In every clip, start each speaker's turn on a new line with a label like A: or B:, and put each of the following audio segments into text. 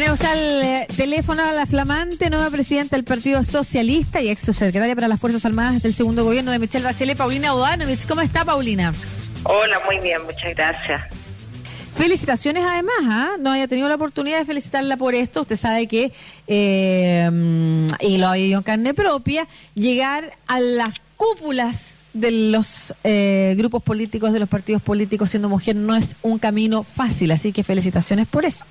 A: Tenemos al eh, teléfono a la flamante nueva presidenta del Partido Socialista y ex subsecretaria para las Fuerzas Armadas del segundo gobierno de Michelle Bachelet, Paulina Bodanovich. ¿Cómo está, Paulina?
B: Hola, muy bien, muchas gracias.
A: Felicitaciones además, ¿ah? no haya tenido la oportunidad de felicitarla por esto. Usted sabe que, eh, y lo ha vivido en carne propia, llegar a las cúpulas de los eh, grupos políticos, de los partidos políticos siendo mujer no es un camino fácil, así que felicitaciones por eso.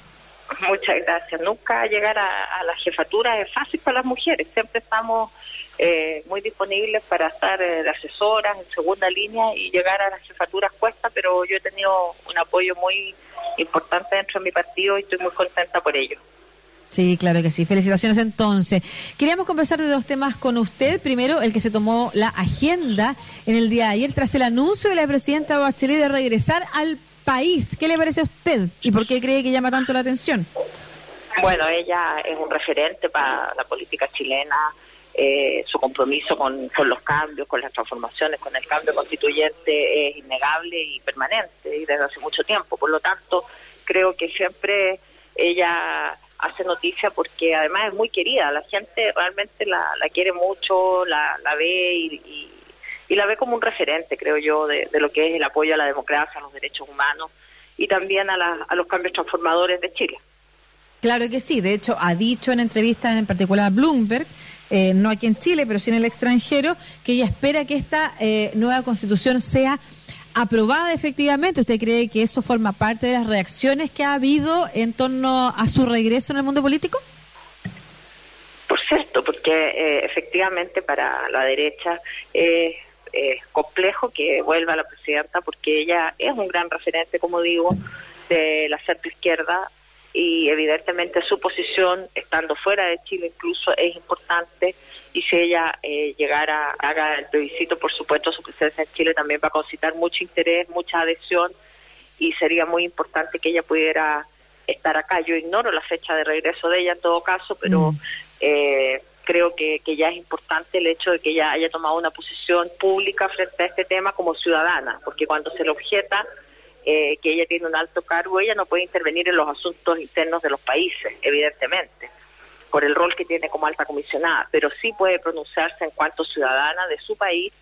B: Muchas gracias. Nunca llegar a, la jefatura es fácil para las mujeres. Siempre estamos eh, muy disponibles para estar eh, asesoras en segunda línea y llegar a las jefaturas cuesta, pero yo he tenido un apoyo muy importante dentro de mi partido y estoy muy contenta por ello.
A: Sí, claro que sí. Felicitaciones entonces. Queríamos conversar de dos temas con usted. Primero, el que se tomó la agenda en el día de ayer tras el anuncio de la presidenta Bachelet de regresar al país. ¿Qué le parece a usted y por qué cree que llama tanto la atención?
B: Bueno, ella es un referente para la política chilena, eh, su compromiso con, los cambios, con las transformaciones, con el cambio constituyente es innegable y permanente y desde hace mucho tiempo. Por lo tanto, creo que siempre ella hace noticia porque además es muy querida, la gente realmente la, quiere mucho, la, ve y y la ve como un referente, creo yo, de, lo que es el apoyo a la democracia, a los derechos humanos y también a, a los cambios transformadores de Chile.
A: Claro que sí, de hecho ha dicho en entrevistas, en particular a Bloomberg, eh, no aquí en Chile, pero sí en el extranjero, que ella espera que esta eh, nueva constitución sea aprobada efectivamente. ¿Usted cree que eso forma parte de las reacciones que ha habido en torno a su regreso en el mundo político?
B: Por cierto, porque eh, efectivamente para la derecha eh, es complejo que vuelva la presidenta porque ella es un gran referente, como digo, de la centro izquierda y evidentemente su posición, estando fuera de Chile incluso, es importante y si ella eh, llegara, haga el plebiscito, por supuesto, su presencia en Chile también va a concitar mucho interés, mucha adhesión y sería muy importante que ella pudiera estar acá. Yo ignoro la fecha de regreso de ella en todo caso, pero mm. eh, creo que, que ya es importante el hecho de que ella haya tomado una posición pública frente a este tema como ciudadana, porque cuando se le objeta eh, que ella tiene un alto cargo, ella no puede intervenir en los asuntos internos de los países, evidentemente, por el rol que tiene como alta comisionada, pero sí puede pronunciarse en cuanto ciudadana de su país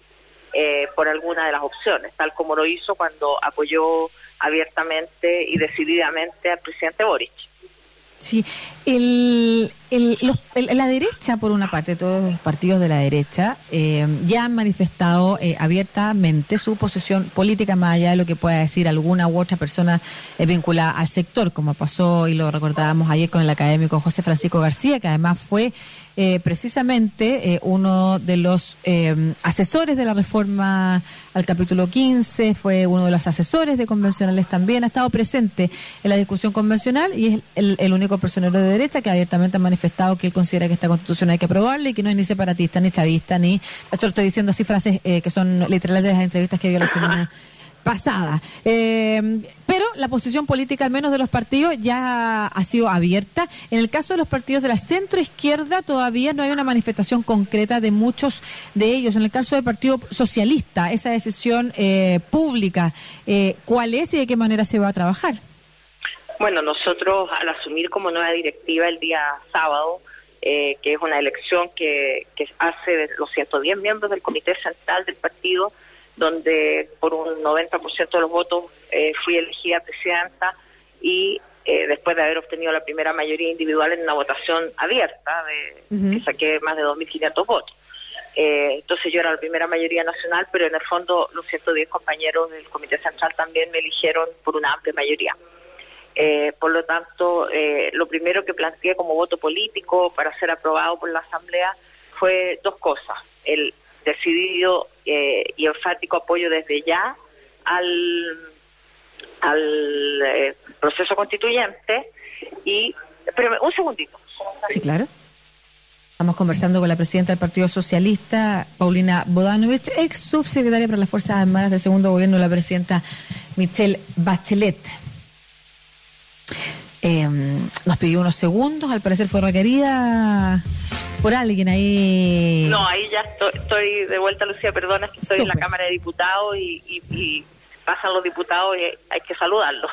B: eh, por alguna de las opciones, tal como lo hizo cuando apoyó abiertamente y decididamente al presidente Boric.
A: Sí, el, el, la derecha, por una parte, todos los partidos de la derecha eh, ya han manifestado eh, abiertamente su posición política, más allá de lo que pueda decir alguna u otra persona eh, vinculada al sector, como pasó y lo recordábamos ayer con el académico José Francisco García, que además fue eh, precisamente eh, uno de los asesores de la reforma al capítulo 15, fue uno de los asesores de convencionales también, ha estado presente en la discusión convencional y es el, único personero de derecha que abiertamente ha manifestado que él considera que esta constitución hay que aprobarla y que no es ni separatista, ni chavista, ni... Esto lo estoy diciendo así frases que son literales de las entrevistas que dio la semana pasada. Eh, pero la posición política, al menos de los partidos, ya ha sido abierta. En el caso de los partidos de la centro izquierda, todavía no hay una manifestación concreta de muchos de ellos. En el caso del Partido Socialista, esa decisión eh, pública, eh, ¿cuál es y de qué manera se va a trabajar?
B: Bueno, nosotros al asumir como nueva directiva el día sábado, que es una elección que, que hace los 110 miembros del Comité Central del Partido, donde por un 90% de los votos eh, fui elegida presidenta y eh, después de haber obtenido la primera mayoría individual en una votación abierta, de, que saqué más de 2.500 votos. Eh, entonces yo era la primera mayoría nacional, pero en el fondo los 110 compañeros del Comité Central también me eligieron por una amplia mayoría. Por lo tanto, lo primero que planteé como voto político para ser aprobado por la Asamblea fue dos cosas. El decidido eh, y enfático apoyo desde ya al, al eh, proceso constituyente y pero un segundito
A: sí claro Estamos conversando con la presidenta del Partido Socialista, Paulina Bodanovich, ex subsecretaria para las Fuerzas Armadas del segundo gobierno, la presidenta Michelle Bachelet. Eh, nos pidió unos segundos, al parecer fue requerida por alguien ahí.
B: No, ahí ya estoy, de vuelta, Lucía, perdona, estoy en la Cámara de Diputados y, pasan los diputados y hay que saludarlos.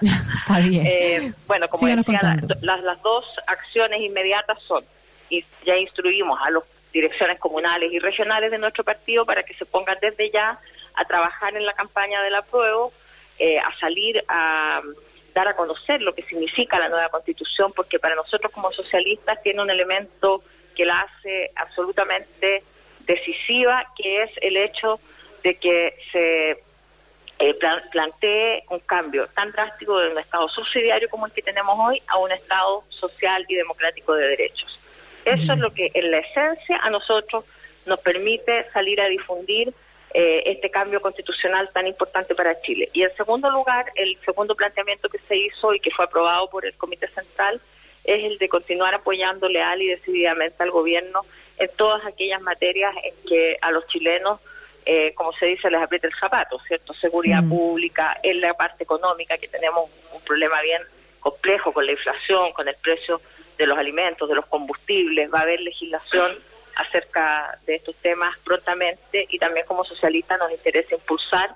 A: Está bien.
B: Eh, bueno, como decía, las, las dos acciones inmediatas son, y ya instruimos a las direcciones comunales y regionales de nuestro partido para que se pongan desde ya a trabajar en la campaña del apruebo, eh, a salir a dar a conocer lo que significa la nueva constitución, porque para nosotros como socialistas tiene un elemento que la hace absolutamente decisiva, que es el hecho de que se eh, plantee un cambio tan drástico de un Estado subsidiario como el que tenemos hoy a un Estado social y democrático de derechos. Eso es lo que en la esencia a nosotros nos permite salir a difundir eh, este cambio constitucional tan importante para Chile. Y en segundo lugar, el segundo planteamiento que se hizo y que fue aprobado por el Comité Central es el de continuar apoyando leal y decididamente al gobierno en todas aquellas materias en que a los chilenos, eh, como se dice, les aprieta el zapato, ¿cierto? Seguridad mm. pública, en la parte económica, que tenemos un problema bien complejo con la inflación, con el precio de los alimentos, de los combustibles, va a haber legislación acerca de estos temas prontamente y también como socialista nos interesa impulsar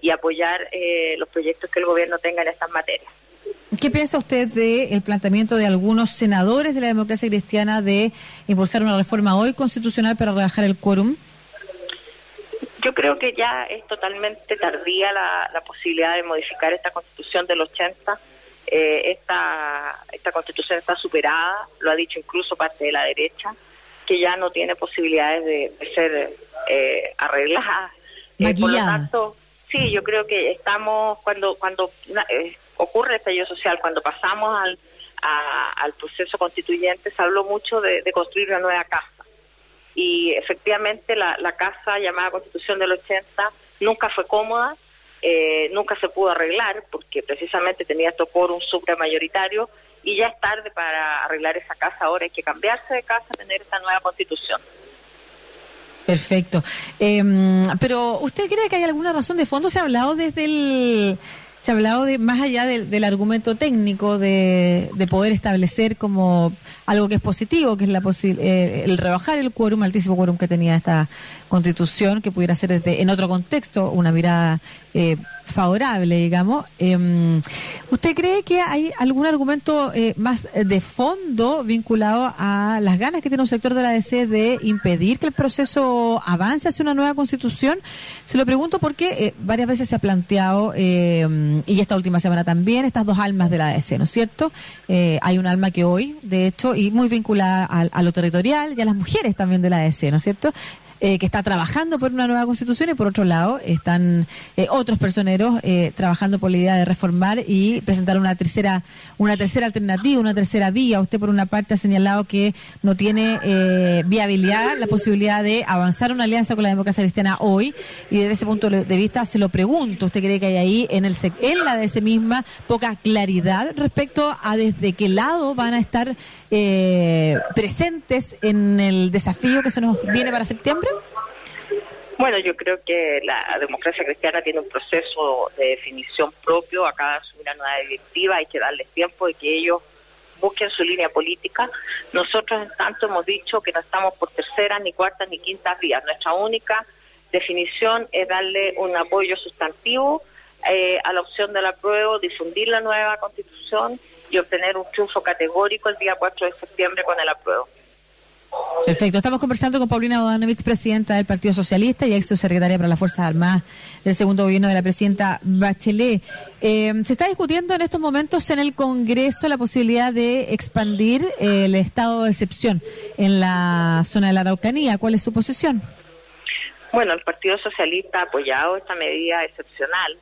B: y apoyar eh, los proyectos que el gobierno tenga en estas materias.
A: ¿Qué piensa usted del planteamiento de algunos senadores de la democracia cristiana de impulsar una reforma hoy constitucional para rebajar el quórum?
B: Yo creo que ya es totalmente tardía la, la posibilidad de modificar esta constitución del 80. Eh, esta, esta constitución está superada, lo ha dicho incluso parte de la derecha que ya no tiene posibilidades de, ser eh, arreglada.
A: Eh,
B: por lo tanto, sí, yo creo que estamos, cuando cuando eh, ocurre el estallido social, cuando pasamos al, al proceso constituyente, se habló mucho de, construir una nueva casa. Y efectivamente la, la casa llamada Constitución del 80 nunca fue cómoda, eh, nunca se pudo arreglar porque precisamente tenía este un supramayoritario y ya es tarde para arreglar esa casa ahora, hay que cambiarse de casa, tener esta nueva constitución.
A: Perfecto. Em, pero ¿usted cree que hay alguna razón de fondo? Se ha hablado desde el se ha hablado de más allá del, argumento técnico de, poder establecer como algo que es positivo, que es la eh, el rebajar el quórum, altísimo quórum que tenía esta constitución, que pudiera ser desde en otro contexto una mirada eh, favorable, digamos. Em, ¿Usted cree que hay algún argumento eh, más de fondo vinculado a las ganas que tiene un sector de la DC de impedir que el proceso avance hacia una nueva constitución? Se lo pregunto porque eh, varias veces se ha planteado, em, y esta última semana también, estas dos almas de la DC, ¿no es cierto? Eh, hay un alma que hoy, de hecho, y muy vinculada a, lo territorial y a las mujeres también de la DC, ¿no es cierto? Eh, que está trabajando por una nueva constitución y por otro lado están eh, otros personeros eh, trabajando por la idea de reformar y presentar una tercera una tercera alternativa, una tercera vía. Usted por una parte ha señalado que no tiene viabilidad la posibilidad de avanzar una alianza con la democracia cristiana hoy y desde ese punto de vista se lo pregunto, ¿usted cree que hay ahí en el en la de ese misma poca claridad respecto a desde qué lado van a estar presentes en el desafío que se nos viene para septiembre?
B: Bueno, yo creo que la democracia cristiana tiene un proceso de definición propio, de asumir una nueva directiva, hay que darles tiempo de que ellos busquen su línea política. Nosotros, en tanto, hemos dicho que no estamos por terceras, ni cuartas, ni quintas vías. Nuestra única definición es darle un apoyo sustantivo eh, a la opción del apruebo, difundir la nueva constitución y obtener un triunfo categórico el día 4 de septiembre con el apruebo.
A: Perfecto. Estamos conversando con Paulina Bodanovich, presidenta del Partido Socialista y ex subsecretaria para las Fuerzas Armadas del segundo gobierno de la presidenta Bachelet. Eh, se está discutiendo en estos momentos en el Congreso la posibilidad de expandir el estado de excepción en la zona de la Araucanía. ¿Cuál es su posición?
B: Bueno, el Partido Socialista ha apoyado esta medida excepcional.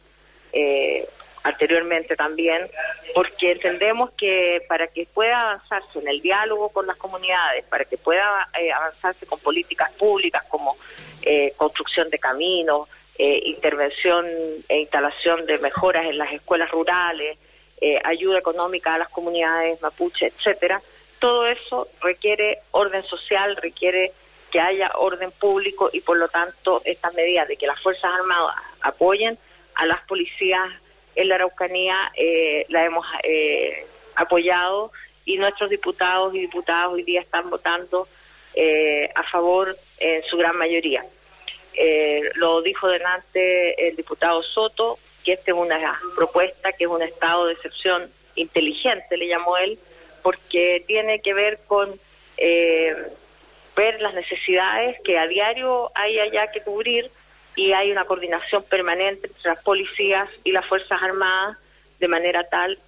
B: Eh, anteriormente también, porque entendemos que para que pueda avanzarse en el diálogo con las comunidades, para que pueda eh, avanzarse con políticas públicas como eh, construcción de caminos, eh, intervención e instalación de mejoras en las escuelas rurales, ayuda económica a las comunidades mapuche, etcétera, todo eso requiere orden social, requiere que haya orden público y por lo tanto estas medidas de que las Fuerzas Armadas apoyen a las policías en la Araucanía eh, la hemos eh, apoyado y nuestros diputados y diputadas hoy día están votando eh, a favor en su gran mayoría. lo dijo delante el diputado Soto, que esta es una propuesta que es un estado de excepción inteligente, le llamó él, porque tiene que ver con eh, ver las necesidades que a diario hay allá que cubrir y hay una coordinación permanente entre las policías y las Fuerzas Armadas de manera tal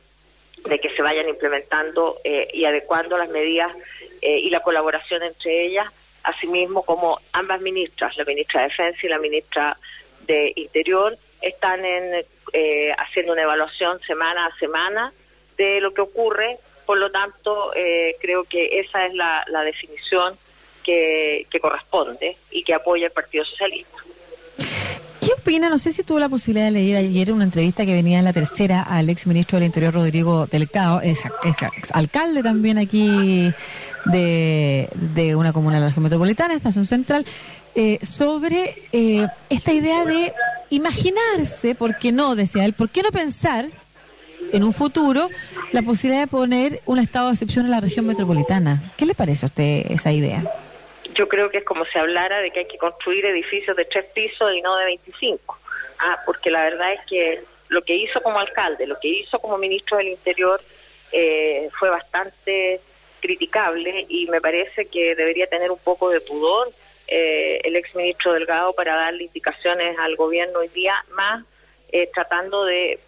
B: de que se vayan implementando eh, y adecuando las medidas eh, y la colaboración entre ellas, asimismo como ambas ministras, la ministra de Defensa y la ministra de Interior, están en, eh, haciendo una evaluación semana a semana de lo que ocurre, por lo tanto creo que esa es la, definición que corresponde y que apoya el Partido Socialista.
A: ¿Qué opina? No sé si tuvo la posibilidad de leer ayer una entrevista que venía en la tercera al ex ministro del Interior, Rodrigo Delcao, es, alcalde también aquí de, de, una comuna de la región metropolitana, Estación Central, eh, sobre eh, esta idea de imaginarse, ¿por qué no? Decía él, ¿por qué no pensar en un futuro la posibilidad de poner un estado de excepción en la región metropolitana? ¿Qué le parece a usted esa idea?
B: Yo creo que es como si hablara de que hay que construir edificios de tres pisos y no de 25. Ah, porque la verdad es que lo que hizo como alcalde, lo que hizo como ministro del Interior eh, fue bastante criticable y me parece que debería tener un poco de pudor eh, el ex ministro Delgado para darle indicaciones al gobierno hoy día, más eh, tratando de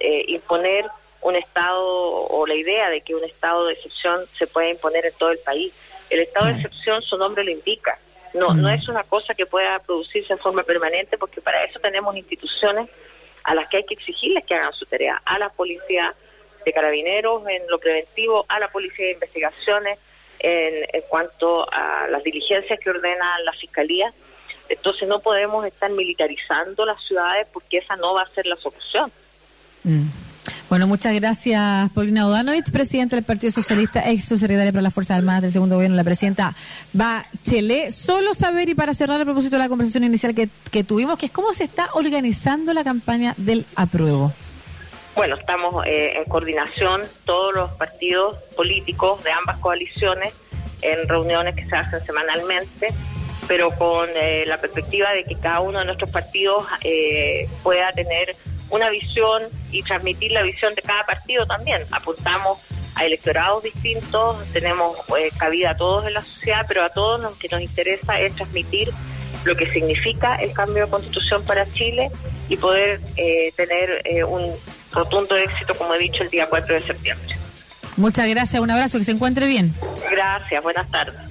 B: imponer un estado o la idea de que un estado de excepción se puede imponer en todo el país. El estado de excepción, su nombre lo indica. No, no es una cosa que pueda producirse en forma permanente, porque para eso tenemos instituciones a las que hay que exigirles que hagan su tarea, a la policía de carabineros en lo preventivo, a la policía de investigaciones en, en cuanto a las diligencias que ordena la fiscalía. Entonces no podemos estar militarizando las ciudades porque esa no va a ser la solución.
A: Mm. Bueno, muchas gracias, Paulina Odanovich, presidenta del Partido Socialista, ex subsecretaria para las Fuerzas Armadas del segundo gobierno, la presidenta Bachelet. Solo saber y para cerrar a propósito de la conversación inicial que, que tuvimos, que es cómo se está organizando la campaña del apruebo.
B: Bueno, estamos eh, en coordinación todos los partidos políticos de ambas coaliciones en reuniones que se hacen semanalmente, pero con eh, la perspectiva de que cada uno de nuestros partidos eh, pueda tener una visión y transmitir la visión de cada partido también. Apuntamos a electorados distintos, tenemos eh, cabida a todos en la sociedad, pero a todos lo que nos interesa es transmitir lo que significa el cambio de constitución para Chile y poder eh, tener eh, un rotundo éxito, como he dicho, el día 4 de septiembre.
A: Muchas gracias, un abrazo, que se encuentre bien.
B: Gracias, buenas tardes.